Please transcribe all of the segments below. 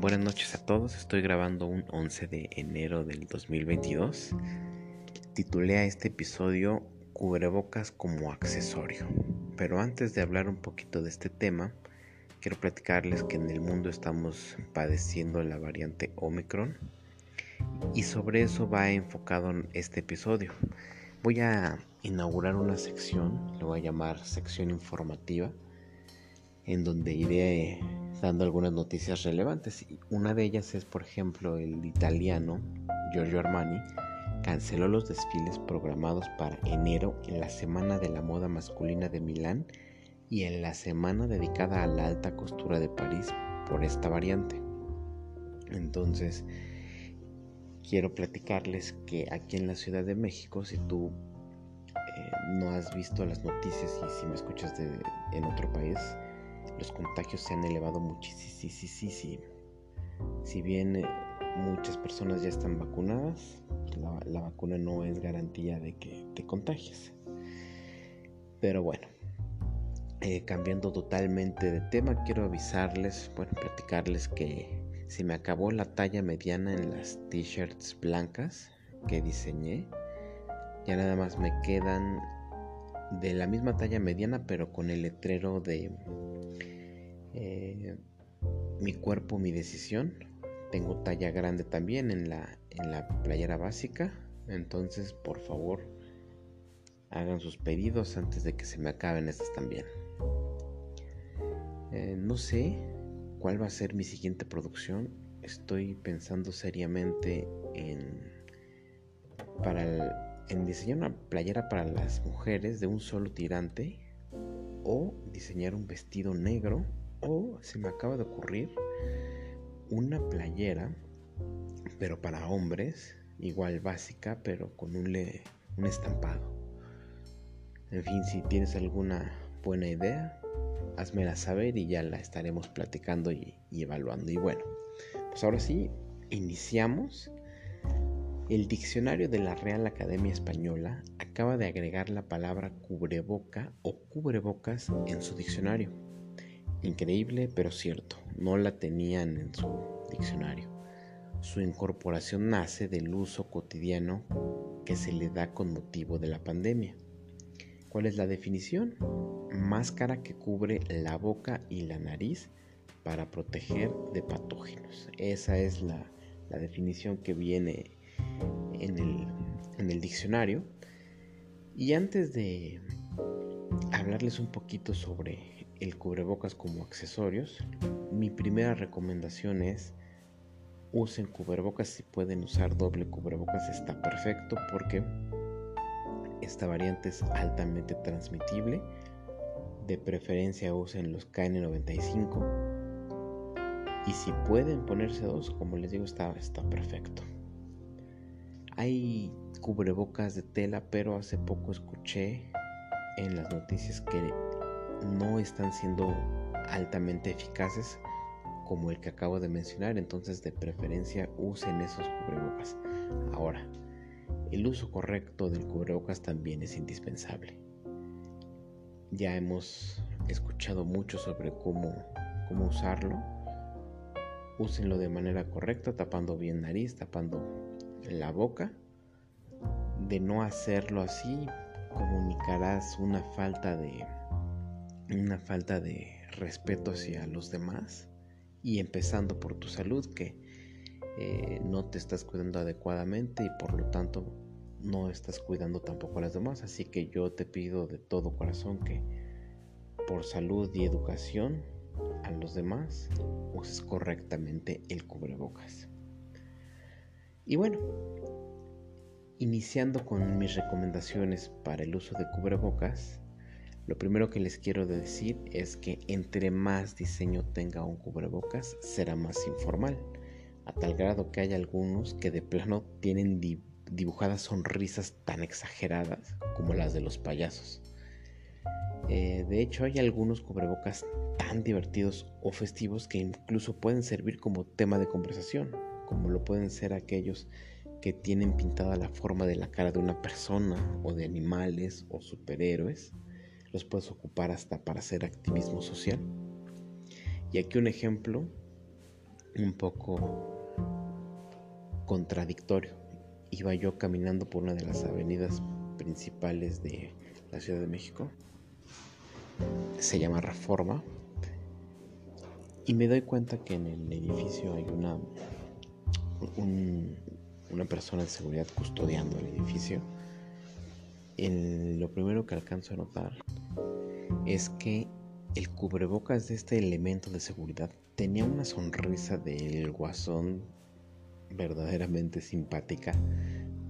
Buenas noches a todos, estoy grabando un 11 de enero del 2022. Titulé a este episodio Cubrebocas como accesorio. Pero antes de hablar un poquito de este tema, quiero platicarles que en el mundo estamos padeciendo la variante Omicron y sobre eso va enfocado este episodio. Voy a inaugurar una sección, lo voy a llamar sección informativa, en donde iré dando algunas noticias relevantes. Una de ellas es, por ejemplo, el italiano Giorgio Armani canceló los desfiles programados para enero en la Semana de la Moda Masculina de Milán y en la semana dedicada a la alta costura de París por esta variante. Entonces, quiero platicarles que aquí en la Ciudad de México, si tú eh, no has visto las noticias y si me escuchas de, en otro país, los contagios se han elevado muchísimo. Si bien eh, muchas personas ya están vacunadas, la, vacuna no es garantía de que te contagies. Pero bueno, eh, cambiando totalmente de tema, quiero avisarles, bueno, platicarles que se me acabó la talla mediana en las t-shirts blancas que diseñé. Ya nada más me quedan de la misma talla mediana, pero con el letrero de eh, mi cuerpo, mi decisión. Tengo talla grande también en la, en la playera básica. Entonces, por favor, hagan sus pedidos antes de que se me acaben estas también. Eh, no sé cuál va a ser mi siguiente producción. Estoy pensando seriamente en, para en diseñar una playera para las mujeres de un solo tirante o diseñar un vestido negro o se me acaba de ocurrir una playera, pero para hombres, igual básica, pero con un, un estampado. En fin, si tienes alguna buena idea, házmela saber y ya la estaremos platicando y, y evaluando. Y bueno, pues ahora sí, iniciamos. El diccionario de la Real Academia Española acaba de agregar la palabra cubreboca o cubrebocas en su diccionario. Increíble, pero cierto, no la tenían en su diccionario. Su incorporación nace del uso cotidiano que se le da con motivo de la pandemia. ¿Cuál es la definición? Máscara que cubre la boca y la nariz para proteger de patógenos. Esa es la, definición que viene en el, diccionario. Y antes de hablarles un poquito sobre el cubrebocas como accesorios, mi primera recomendación es usen cubrebocas si pueden usar doble cubrebocas está perfecto porque esta variante es altamente transmitible. De preferencia usen los KN95 y si pueden ponerse dos, como les digo, está, está perfecto. Hay cubrebocas de tela, pero hace poco escuché en las noticias que no están siendo altamente eficaces como el que acabo de mencionar, entonces de preferencia usen esos cubrebocas. Ahora, el uso correcto del cubrebocas también es indispensable. Ya hemos escuchado mucho sobre cómo, cómo usarlo. Úsenlo de manera correcta, tapando bien nariz, tapando la boca. De no hacerlo así, comunicarás una falta de una falta de respeto hacia los demás y empezando por tu salud que eh, no te estás cuidando adecuadamente y por lo tanto no estás cuidando tampoco a las demás así que yo te pido de todo corazón que por salud y educación a los demás uses correctamente el cubrebocas y bueno iniciando con mis recomendaciones para el uso de cubrebocas lo primero que les quiero decir es que entre más diseño tenga un cubrebocas, será más informal, a tal grado que hay algunos que de plano tienen dibujadas sonrisas tan exageradas como las de los payasos. Eh, de hecho, hay algunos cubrebocas tan divertidos o festivos que incluso pueden servir como tema de conversación, como lo pueden ser aquellos que tienen pintada la forma de la cara de una persona o de animales o superhéroes los puedes ocupar hasta para hacer activismo social. Y aquí un ejemplo un poco contradictorio. Iba yo caminando por una de las avenidas principales de la Ciudad de México. Se llama Reforma. Y me doy cuenta que en el edificio hay una, una persona de seguridad custodiando el edificio. lo primero que alcanzo a notar es que el cubrebocas de este elemento de seguridad tenía una sonrisa del guasón verdaderamente simpática,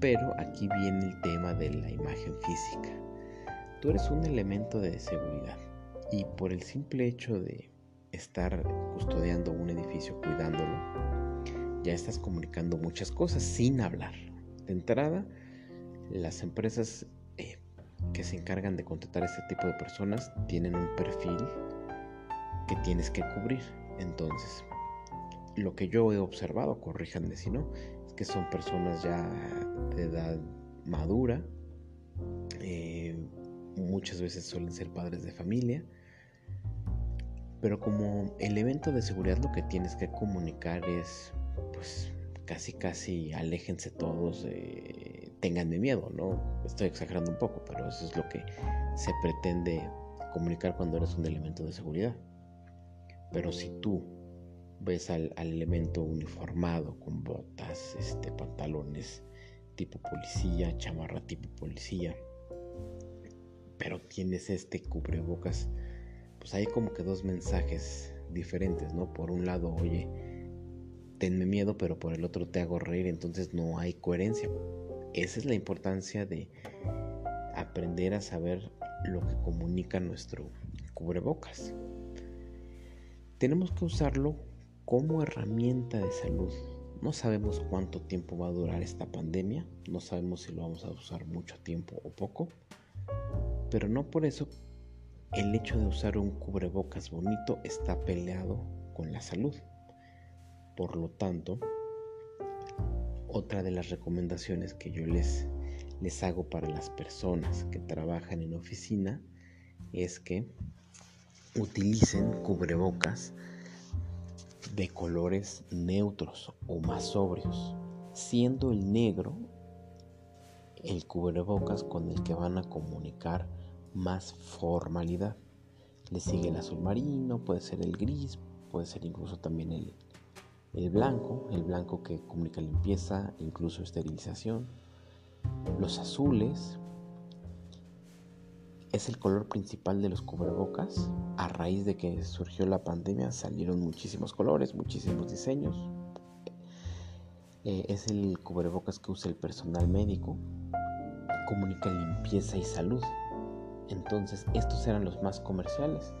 pero aquí viene el tema de la imagen física. Tú eres un elemento de seguridad y por el simple hecho de estar custodiando un edificio, cuidándolo, ya estás comunicando muchas cosas sin hablar. De entrada, las empresas eh, que se encargan de contratar a este tipo de personas tienen un perfil que tienes que cubrir. Entonces, lo que yo he observado, corríjanme si no, es que son personas ya de edad madura, eh, muchas veces suelen ser padres de familia, pero como elemento de seguridad lo que tienes que comunicar es, pues, casi casi aléjense todos, eh, tenganme miedo, ¿no? Estoy exagerando un poco, pero eso es lo que se pretende comunicar cuando eres un elemento de seguridad. Pero si tú ves al, elemento uniformado con botas, este, pantalones tipo policía, chamarra tipo policía, pero tienes este cubrebocas, pues hay como que dos mensajes diferentes, ¿no? Por un lado, oye, tenme miedo, pero por el otro te hago reír, entonces no hay coherencia. Esa es la importancia de aprender a saber lo que comunica nuestro cubrebocas. Tenemos que usarlo como herramienta de salud. No sabemos cuánto tiempo va a durar esta pandemia, no sabemos si lo vamos a usar mucho tiempo o poco, pero no por eso el hecho de usar un cubrebocas bonito está peleado con la salud. Por lo tanto, otra de las recomendaciones que yo les, les hago para las personas que trabajan en oficina es que utilicen cubrebocas de colores neutros o más sobrios, siendo el negro el cubrebocas con el que van a comunicar más formalidad. Le sigue el azul marino, puede ser el gris, puede ser incluso también el, el blanco, el blanco que comunica limpieza, incluso esterilización. Los azules, es el color principal de los cubrebocas. A raíz de que surgió la pandemia salieron muchísimos colores, muchísimos diseños. Eh, es el cubrebocas que usa el personal médico. Comunica limpieza y salud. Entonces estos eran los más comerciales.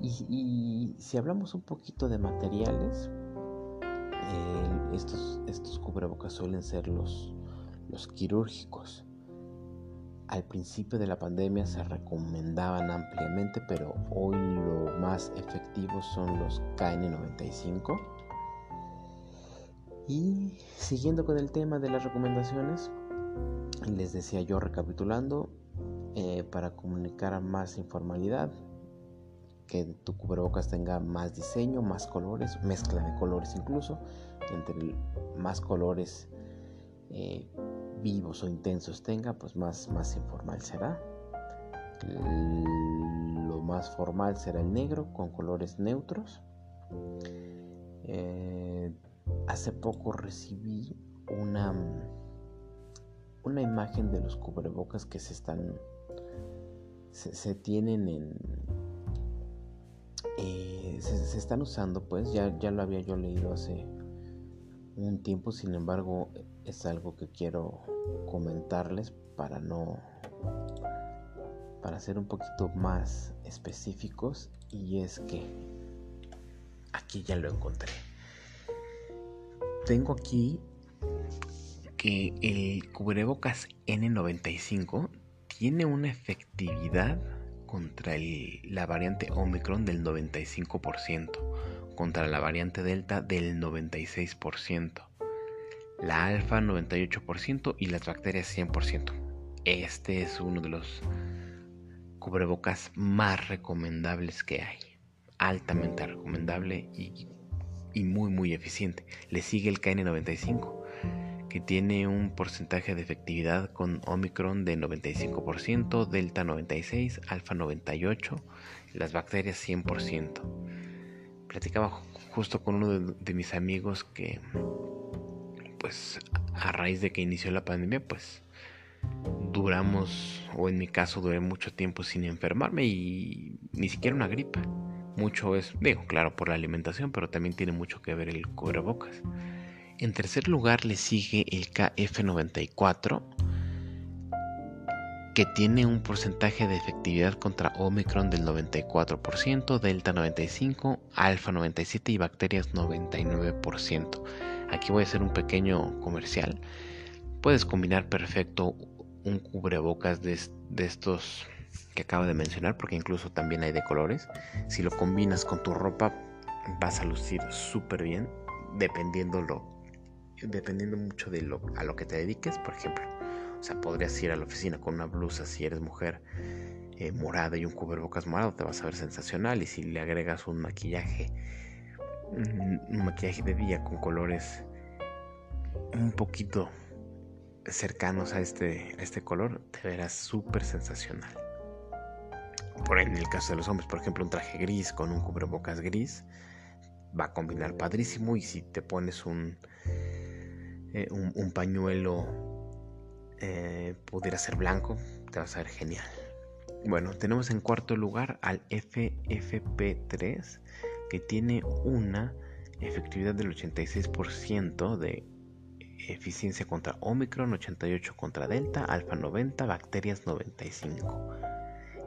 Y, si hablamos un poquito de materiales, estos, cubrebocas suelen ser los, los quirúrgicos al principio de la pandemia se recomendaban ampliamente, pero hoy lo más efectivo son los KN95. Y siguiendo con el tema de las recomendaciones, les decía yo recapitulando, eh, para comunicar más informalidad, que tu cubrebocas tenga más diseño, más colores, mezcla de colores incluso, entre más colores eh, vivos o intensos tenga, pues más, más informal será. Lo más formal será el negro con colores neutros. Eh, hace poco recibí una, una imagen de los cubrebocas que se están se, tienen en eh, se, están usando pues ya, ya lo había yo leído hace un tiempo sin embargo es algo que quiero comentarles para no para ser un poquito más específicos y es que aquí ya lo encontré. Tengo aquí que el cubrebocas N95 tiene una efectividad contra la variante Omicron del 95%, contra la variante Delta del 96% la alfa 98% y las bacterias 100%. Este es uno de los cubrebocas más recomendables que hay. Altamente recomendable y y muy muy eficiente. Le sigue el KN95 que tiene un porcentaje de efectividad con Omicron de 95%, Delta 96%, Alfa 98%, las bacterias 100%. Platicaba justo con uno de, mis amigos que pues a raíz de que inició la pandemia pues duramos o en mi caso duré mucho tiempo sin enfermarme y ni siquiera una gripa. Mucho es, digo, claro, por la alimentación, pero también tiene mucho que ver el cubrebocas. En tercer lugar le sigue el KF94, que tiene un porcentaje de efectividad contra Omicron del 94%, Delta 95%, Alfa 97% y bacterias 99%. Aquí voy a hacer un pequeño comercial. Puedes combinar perfecto un cubrebocas de, de estos que acabo de mencionar, porque incluso también hay de colores. Si lo combinas con tu ropa, vas a lucir súper bien, dependiendo lo dependiendo mucho de lo, a lo que te dediques, por ejemplo. O sea, podrías ir a la oficina con una blusa si eres mujer eh, morada y un cubrebocas morado, te vas a ver sensacional. Y si le agregas un maquillaje, un, maquillaje de día con colores un poquito cercanos a este, a este color, te verás súper sensacional. Por en el caso de los hombres, por ejemplo, un traje gris con un cubrebocas gris va a combinar padrísimo. Y si te pones un eh, un, pañuelo eh, pudiera ser blanco, te va a ser genial. Bueno, tenemos en cuarto lugar al FFP3 que tiene una efectividad del 86% de eficiencia contra Omicron, 88 contra Delta, Alfa 90, bacterias 95.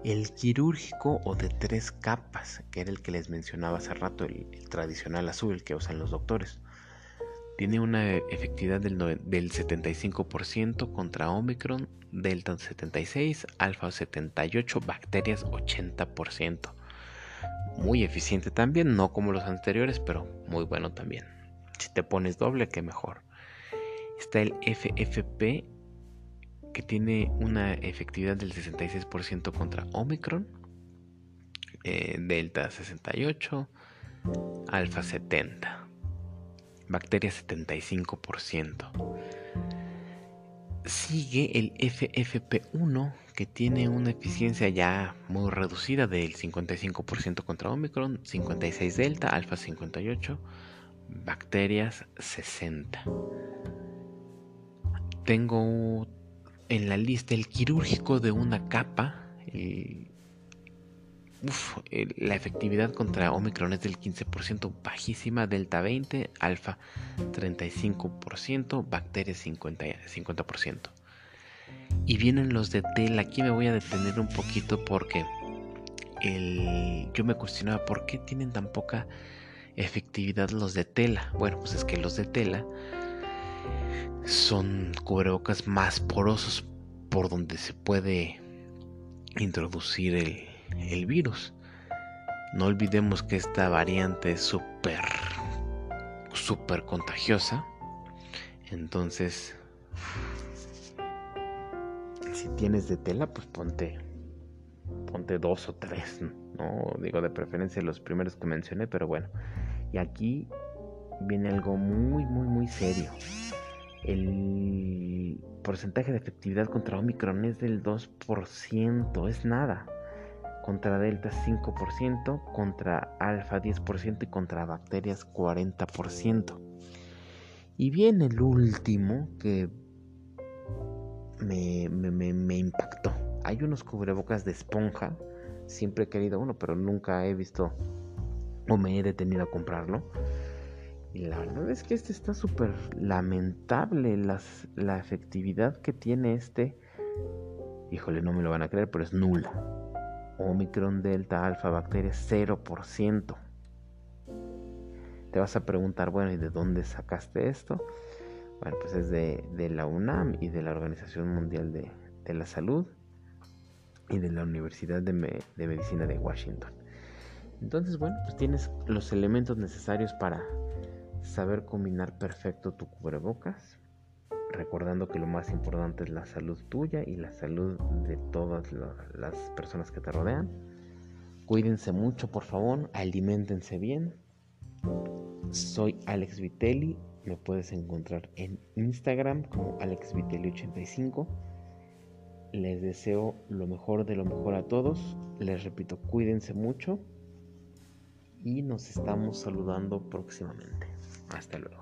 El quirúrgico o de tres capas, que era el que les mencionaba hace rato, el, el tradicional azul, que usan los doctores. Tiene una efectividad del, 75% contra Omicron, Delta 76, Alfa 78, bacterias 80%. Muy eficiente también, no como los anteriores, pero muy bueno también. Si te pones doble, que mejor. Está el FFP, que tiene una efectividad del 66% contra Omicron, eh, Delta 68, Alfa 70 bacterias 75%. Sigue el FFP1 que tiene una eficiencia ya muy reducida del 55% contra Omicron, 56 Delta, Alfa 58, bacterias 60. Tengo en la lista el quirúrgico de una capa, Uf, la efectividad contra Omicron es del 15%, bajísima, Delta 20, Alfa 35%, Bacterias 50, 50%. Y vienen los de tela. Aquí me voy a detener un poquito porque yo me cuestionaba por qué tienen tan poca efectividad los de tela. Bueno, pues es que los de tela son cubrebocas más porosos por donde se puede introducir el, el virus. No olvidemos que esta variante es súper, súper contagiosa. Entonces, si tienes de tela, pues ponte, ponte dos o tres. No digo de preferencia los primeros que mencioné, pero bueno. Y aquí viene algo muy, muy, muy serio. El porcentaje de efectividad contra Omicron es del 2%, es nada contra delta 5%, contra alfa 10% y contra bacterias 40%. Y viene el último que me, impactó. Hay unos cubrebocas de esponja. Siempre he querido uno, pero nunca he visto o me he detenido a comprarlo. Y la verdad es que este está súper lamentable. La efectividad que tiene este. Híjole, no me lo van a creer, pero es nula. Omicron, Delta, Alfa, bacterias 0%. Te vas a preguntar, bueno, ¿y de dónde sacaste esto? Bueno, pues es de, la UNAM y de la Organización Mundial de, la Salud y de la Universidad de, de Medicina de Washington. Entonces, bueno, pues tienes los elementos necesarios para saber combinar perfecto tu cubrebocas recordando que lo más importante es la salud tuya y la salud de todas las personas que te rodean. Cuídense mucho, por favor, alimentense bien Soy Alex Vitelli, me puedes encontrar en Instagram como AlexVitelli85. Les deseo lo mejor de lo mejor a todos. Les repito, cuídense mucho y nos estamos saludando próximamente. Hasta luego.